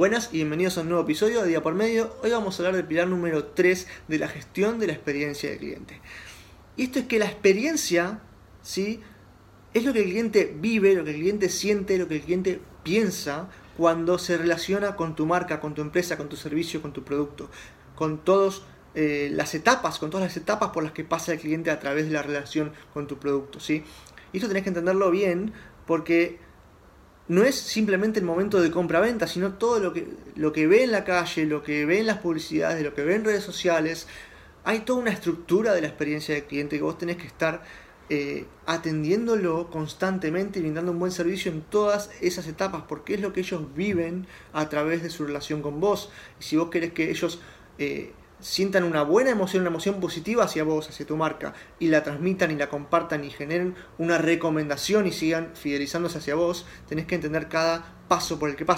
Buenas y bienvenidos a un nuevo episodio de Día por Medio. Hoy vamos a hablar del pilar número 3 de la gestión de la experiencia del cliente. Y esto es que la experiencia, ¿sí? Es lo que el cliente vive, lo que el cliente siente, lo que el cliente piensa cuando se relaciona con tu marca, con tu empresa, con tu servicio, con tu producto, con todas eh, las etapas, con todas las etapas por las que pasa el cliente a través de la relación con tu producto, ¿sí? Y esto tenés que entenderlo bien porque no es simplemente el momento de compra-venta, sino todo lo que, lo que ve en la calle, lo que ve en las publicidades, lo que ve en redes sociales. Hay toda una estructura de la experiencia del cliente que vos tenés que estar eh, atendiéndolo constantemente y brindando un buen servicio en todas esas etapas, porque es lo que ellos viven a través de su relación con vos. Y si vos querés que ellos eh, sientan una buena emoción, una emoción positiva hacia vos, hacia tu marca, y la transmitan y la compartan y generen una recomendación y sigan fidelizándose hacia vos, tenés que entender cada paso por el que pasa.